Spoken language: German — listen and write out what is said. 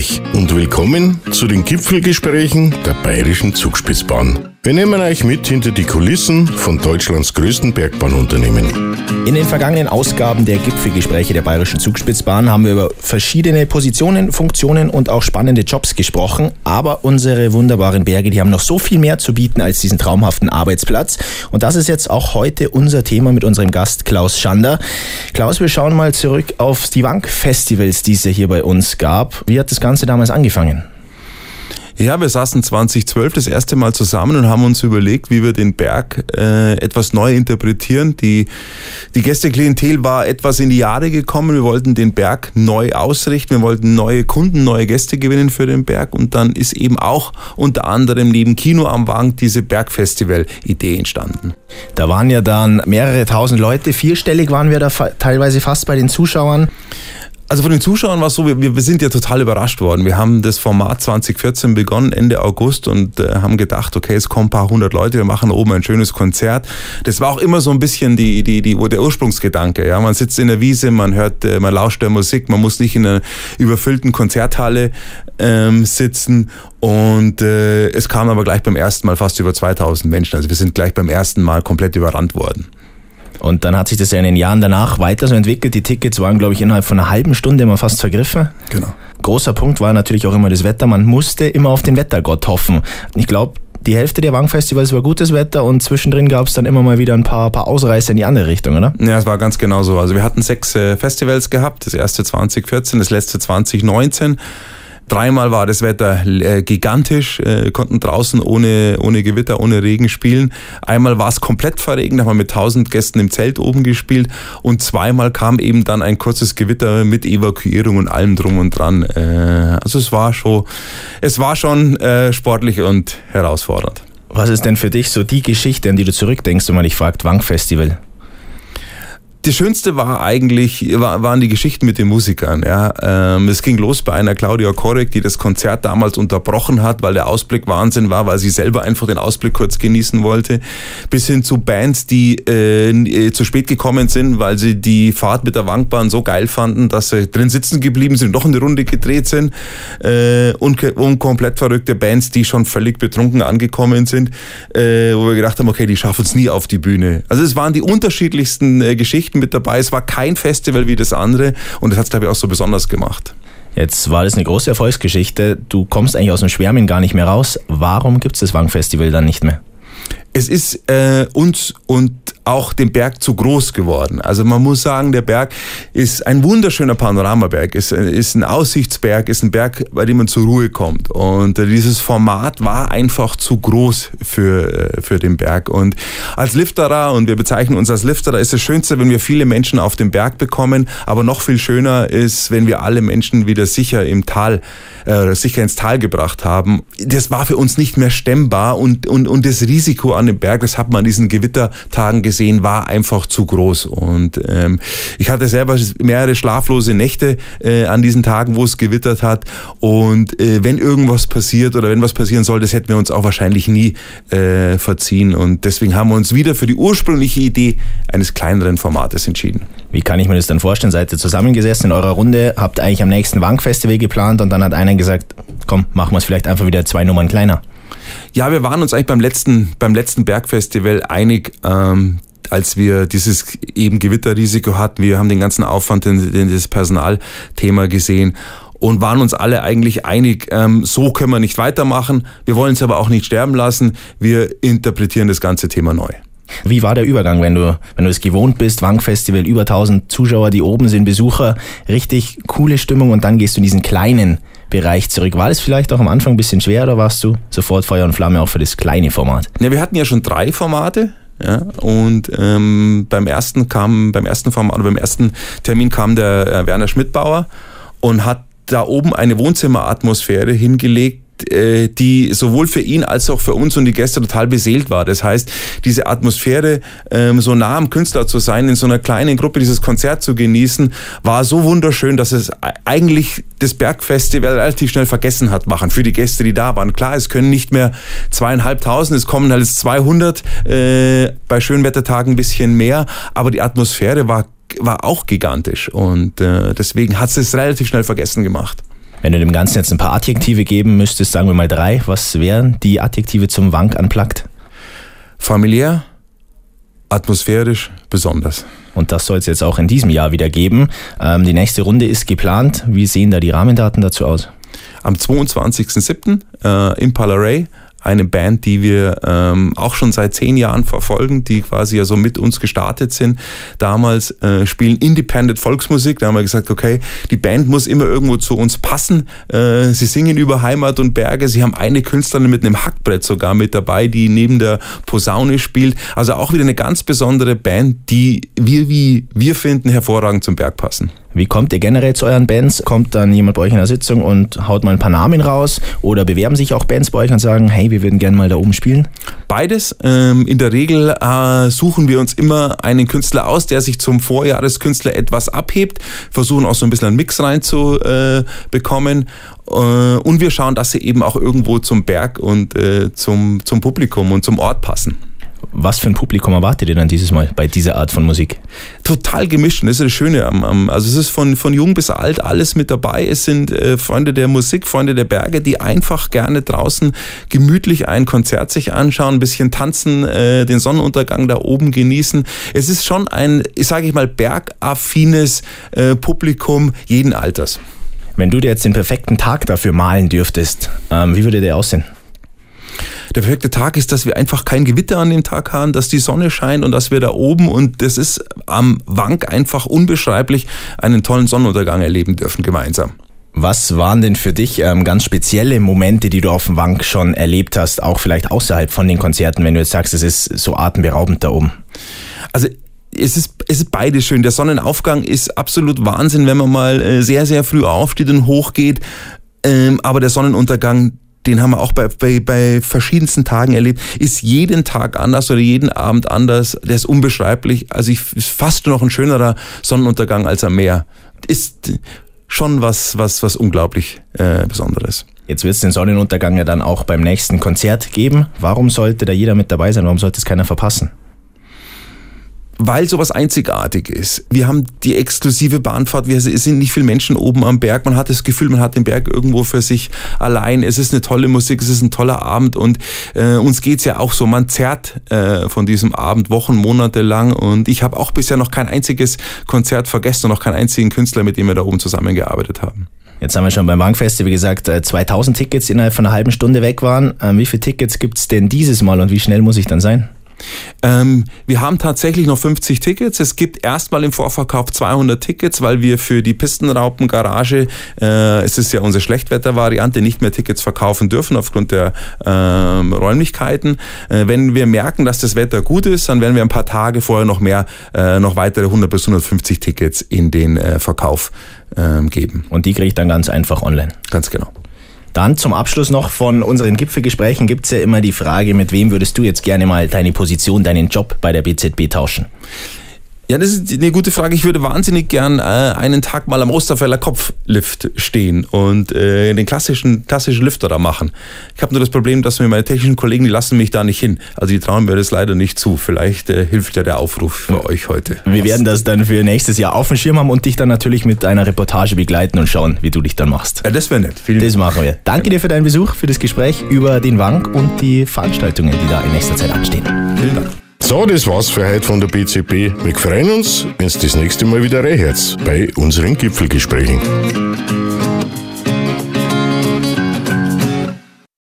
euch und willkommen zu den Gipfelgesprächen der Bayerischen Zugspitzbahn. Wir nehmen euch mit hinter die Kulissen von Deutschlands größten Bergbahnunternehmen. In den vergangenen Ausgaben der Gipfelgespräche der Bayerischen Zugspitzbahn haben wir über verschiedene Positionen, Funktionen und auch spannende Jobs gesprochen. Aber unsere wunderbaren Berge, die haben noch so viel mehr zu bieten als diesen traumhaften Arbeitsplatz. Und das ist jetzt auch heute unser Thema mit unserem Gast Klaus Schander. Klaus, wir schauen mal zurück auf die Wank-Festivals, die es hier bei uns gab. Wie hat das Ganze damals angefangen? Ja, wir saßen 2012 das erste Mal zusammen und haben uns überlegt, wie wir den Berg äh, etwas neu interpretieren. Die, die Gästeklientel war etwas in die Jahre gekommen. Wir wollten den Berg neu ausrichten. Wir wollten neue Kunden, neue Gäste gewinnen für den Berg. Und dann ist eben auch unter anderem neben Kino am Wang diese Bergfestival-Idee entstanden. Da waren ja dann mehrere tausend Leute. Vierstellig waren wir da teilweise fast bei den Zuschauern. Also von den Zuschauern war es so, wir, wir sind ja total überrascht worden. Wir haben das Format 2014 begonnen, Ende August, und äh, haben gedacht, okay, es kommen ein paar hundert Leute, wir machen oben ein schönes Konzert. Das war auch immer so ein bisschen die, die, die, der Ursprungsgedanke. Ja, man sitzt in der Wiese, man hört, äh, man lauscht der Musik, man muss nicht in einer überfüllten Konzerthalle ähm, sitzen. Und äh, es kam aber gleich beim ersten Mal fast über 2000 Menschen. Also wir sind gleich beim ersten Mal komplett überrannt worden. Und dann hat sich das ja in den Jahren danach weiter so entwickelt. Die Tickets waren, glaube ich, innerhalb von einer halben Stunde immer fast vergriffen. Genau. Großer Punkt war natürlich auch immer das Wetter. Man musste immer auf den Wettergott hoffen. Ich glaube, die Hälfte der Wangfestivals war gutes Wetter und zwischendrin gab es dann immer mal wieder ein paar, paar Ausreißer in die andere Richtung, oder? Ja, es war ganz genau so. Also wir hatten sechs äh, Festivals gehabt. Das erste 2014, das letzte 2019. Dreimal war das Wetter äh, gigantisch, äh, konnten draußen ohne, ohne Gewitter, ohne Regen spielen. Einmal war es komplett verregnet, haben wir mit 1000 Gästen im Zelt oben gespielt und zweimal kam eben dann ein kurzes Gewitter mit Evakuierung und allem drum und dran. Äh, also es war schon, es war schon sportlich und herausfordernd. Was ist denn für dich so die Geschichte, an die du zurückdenkst, wenn man dich fragt, Wank Festival? Das Schönste war eigentlich, waren die Geschichten mit den Musikern. Ja. Ähm, es ging los bei einer Claudia Korek, die das Konzert damals unterbrochen hat, weil der Ausblick Wahnsinn war, weil sie selber einfach den Ausblick kurz genießen wollte. Bis hin zu Bands, die äh, äh zu spät gekommen sind, weil sie die Fahrt mit der Wankbahn so geil fanden, dass sie drin sitzen geblieben sind, noch eine Runde gedreht sind. Äh, und, und komplett verrückte Bands, die schon völlig betrunken angekommen sind, äh, wo wir gedacht haben, okay, die schaffen es nie auf die Bühne. Also es waren die unterschiedlichsten äh, Geschichten Geschichten mit dabei. Es war kein Festival wie das andere und das hat es, glaube ich, auch so besonders gemacht. Jetzt war das eine große Erfolgsgeschichte. Du kommst eigentlich aus dem Schwärmen gar nicht mehr raus. Warum gibt es das Wang-Festival dann nicht mehr? Es ist äh, uns und auch dem Berg zu groß geworden. Also man muss sagen, der Berg ist ein wunderschöner Panoramaberg, ist, ist ein Aussichtsberg, ist ein Berg, bei dem man zur Ruhe kommt. Und äh, dieses Format war einfach zu groß für, äh, für den Berg. Und als Lifterer, und wir bezeichnen uns als Lifterer, ist das Schönste, wenn wir viele Menschen auf den Berg bekommen. Aber noch viel schöner ist, wenn wir alle Menschen wieder sicher im Tal, äh, sicher ins Tal gebracht haben. Das war für uns nicht mehr stemmbar und, und, und das Risiko an dem Berg, das hat man an diesen Gewittertagen gesehen gesehen, war einfach zu groß. Und ähm, ich hatte selber mehrere schlaflose Nächte äh, an diesen Tagen, wo es gewittert hat. Und äh, wenn irgendwas passiert oder wenn was passieren soll, das hätten wir uns auch wahrscheinlich nie äh, verziehen. Und deswegen haben wir uns wieder für die ursprüngliche Idee eines kleineren Formates entschieden. Wie kann ich mir das dann vorstellen? Seid ihr zusammengesessen in eurer Runde, habt eigentlich am nächsten Wankfestival geplant und dann hat einer gesagt, komm, machen wir es vielleicht einfach wieder zwei Nummern kleiner. Ja, wir waren uns eigentlich beim letzten, beim letzten Bergfestival einig, ähm, als wir dieses eben Gewitterrisiko hatten, wir haben den ganzen Aufwand in, in das Personalthema gesehen und waren uns alle eigentlich einig, ähm, so können wir nicht weitermachen. Wir wollen es aber auch nicht sterben lassen. Wir interpretieren das ganze Thema neu. Wie war der Übergang, wenn du, wenn du es gewohnt bist, Wankfestival, über 1000 Zuschauer, die oben sind, Besucher, richtig coole Stimmung und dann gehst du in diesen kleinen Bereich zurück. War das vielleicht auch am Anfang ein bisschen schwer oder warst du sofort Feuer und Flamme auch für das kleine Format? Ja, wir hatten ja schon drei Formate. Ja, und ähm, beim ersten kam, beim ersten Format, oder beim ersten Termin kam der äh, Werner Schmidtbauer und hat da oben eine Wohnzimmeratmosphäre hingelegt, die sowohl für ihn als auch für uns und die Gäste total beseelt war. Das heißt, diese Atmosphäre, ähm, so nah am Künstler zu sein, in so einer kleinen Gruppe dieses Konzert zu genießen, war so wunderschön, dass es eigentlich das Bergfestival relativ schnell vergessen hat machen für die Gäste, die da waren. Klar, es können nicht mehr zweieinhalbtausend, es kommen halt 200, äh, bei Schönwettertagen ein bisschen mehr, aber die Atmosphäre war war auch gigantisch und äh, deswegen hat es relativ schnell vergessen gemacht. Wenn du dem Ganzen jetzt ein paar Adjektive geben müsstest, sagen wir mal drei, was wären die Adjektive zum Wank anplagt? Familiär, atmosphärisch, besonders. Und das soll es jetzt auch in diesem Jahr wieder geben. Ähm, die nächste Runde ist geplant. Wie sehen da die Rahmendaten dazu aus? Am 22.07. Äh, im Palaray eine Band, die wir ähm, auch schon seit zehn Jahren verfolgen, die quasi ja so mit uns gestartet sind. Damals äh, spielen Independent Volksmusik. Da haben wir gesagt, okay, die Band muss immer irgendwo zu uns passen. Äh, sie singen über Heimat und Berge. Sie haben eine Künstlerin mit einem Hackbrett sogar mit dabei, die neben der Posaune spielt. Also auch wieder eine ganz besondere Band, die wir, wie wir finden, hervorragend zum Berg passen. Wie kommt ihr generell zu euren Bands? Kommt dann jemand bei euch in der Sitzung und haut mal ein paar Namen raus? Oder bewerben sich auch Bands bei euch und sagen, hey, wir würden gerne mal da oben spielen? Beides. Ähm, in der Regel äh, suchen wir uns immer einen Künstler aus, der sich zum Vorjahreskünstler etwas abhebt, versuchen auch so ein bisschen einen Mix reinzubekommen. Äh, und wir schauen, dass sie eben auch irgendwo zum Berg und äh, zum, zum Publikum und zum Ort passen. Was für ein Publikum erwartet ihr dann dieses Mal bei dieser Art von Musik? Total gemischt. Das ist das Schöne also es ist von, von jung bis alt alles mit dabei. Es sind äh, Freunde der Musik, Freunde der Berge, die einfach gerne draußen gemütlich ein Konzert sich anschauen, ein bisschen tanzen, äh, den Sonnenuntergang da oben genießen. Es ist schon ein, sage ich mal, bergaffines äh, Publikum jeden Alters. Wenn du dir jetzt den perfekten Tag dafür malen dürftest, ähm, wie würde der aussehen? Der perfekte Tag ist, dass wir einfach kein Gewitter an dem Tag haben, dass die Sonne scheint und dass wir da oben und das ist am Wank einfach unbeschreiblich einen tollen Sonnenuntergang erleben dürfen gemeinsam. Was waren denn für dich ähm, ganz spezielle Momente, die du auf dem Wank schon erlebt hast, auch vielleicht außerhalb von den Konzerten, wenn du jetzt sagst, es ist so atemberaubend da oben? Also es ist, es ist beides schön. Der Sonnenaufgang ist absolut Wahnsinn, wenn man mal äh, sehr, sehr früh aufsteht und hochgeht. Ähm, aber der Sonnenuntergang, den haben wir auch bei, bei, bei verschiedensten Tagen erlebt, ist jeden Tag anders oder jeden Abend anders. Der ist unbeschreiblich. Also ich, ist fast noch ein schönerer Sonnenuntergang als am Meer. Ist schon was, was, was unglaublich äh, Besonderes. Jetzt wird es den Sonnenuntergang ja dann auch beim nächsten Konzert geben. Warum sollte da jeder mit dabei sein? Warum sollte es keiner verpassen? Weil sowas einzigartig ist. Wir haben die exklusive Bahnfahrt, wir sind nicht viele Menschen oben am Berg, man hat das Gefühl, man hat den Berg irgendwo für sich allein. Es ist eine tolle Musik, es ist ein toller Abend und äh, uns geht's ja auch so, man zerrt äh, von diesem Abend Wochen, Monate lang und ich habe auch bisher noch kein einziges Konzert vergessen und noch keinen einzigen Künstler, mit dem wir da oben zusammengearbeitet haben. Jetzt haben wir schon beim Bankfest, wie gesagt, 2000 äh, Tickets innerhalb von einer halben Stunde weg waren. Ähm, wie viele Tickets gibt's denn dieses Mal und wie schnell muss ich dann sein? Ähm, wir haben tatsächlich noch 50 Tickets. Es gibt erstmal im Vorverkauf 200 Tickets, weil wir für die Pistenraupengarage, äh, es ist ja unsere Schlechtwettervariante, nicht mehr Tickets verkaufen dürfen aufgrund der ähm, Räumlichkeiten. Äh, wenn wir merken, dass das Wetter gut ist, dann werden wir ein paar Tage vorher noch mehr, äh, noch weitere 100 bis 150 Tickets in den äh, Verkauf ähm, geben. Und die kriege ich dann ganz einfach online. Ganz genau. Dann zum Abschluss noch von unseren Gipfelgesprächen gibt es ja immer die Frage, mit wem würdest du jetzt gerne mal deine Position, deinen Job bei der BZB tauschen? Ja, das ist eine gute Frage. Ich würde wahnsinnig gern äh, einen Tag mal am Osterfeller Kopflift stehen und äh, den klassischen, klassischen Lifter da machen. Ich habe nur das Problem, dass mir meine technischen Kollegen, die lassen mich da nicht hin. Also die trauen mir das leider nicht zu. Vielleicht äh, hilft ja der Aufruf für euch heute. Wir werden das dann für nächstes Jahr auf dem Schirm haben und dich dann natürlich mit einer Reportage begleiten und schauen, wie du dich dann machst. Ja, das wäre nett. Vielen das machen wir. Danke dir für deinen Besuch, für das Gespräch über den Wank und die Veranstaltungen, die da in nächster Zeit anstehen. Vielen Dank. So, das war's für heute von der BCP. Wir freuen uns, wenn es das nächste Mal wieder reinhört bei unseren Gipfelgesprächen.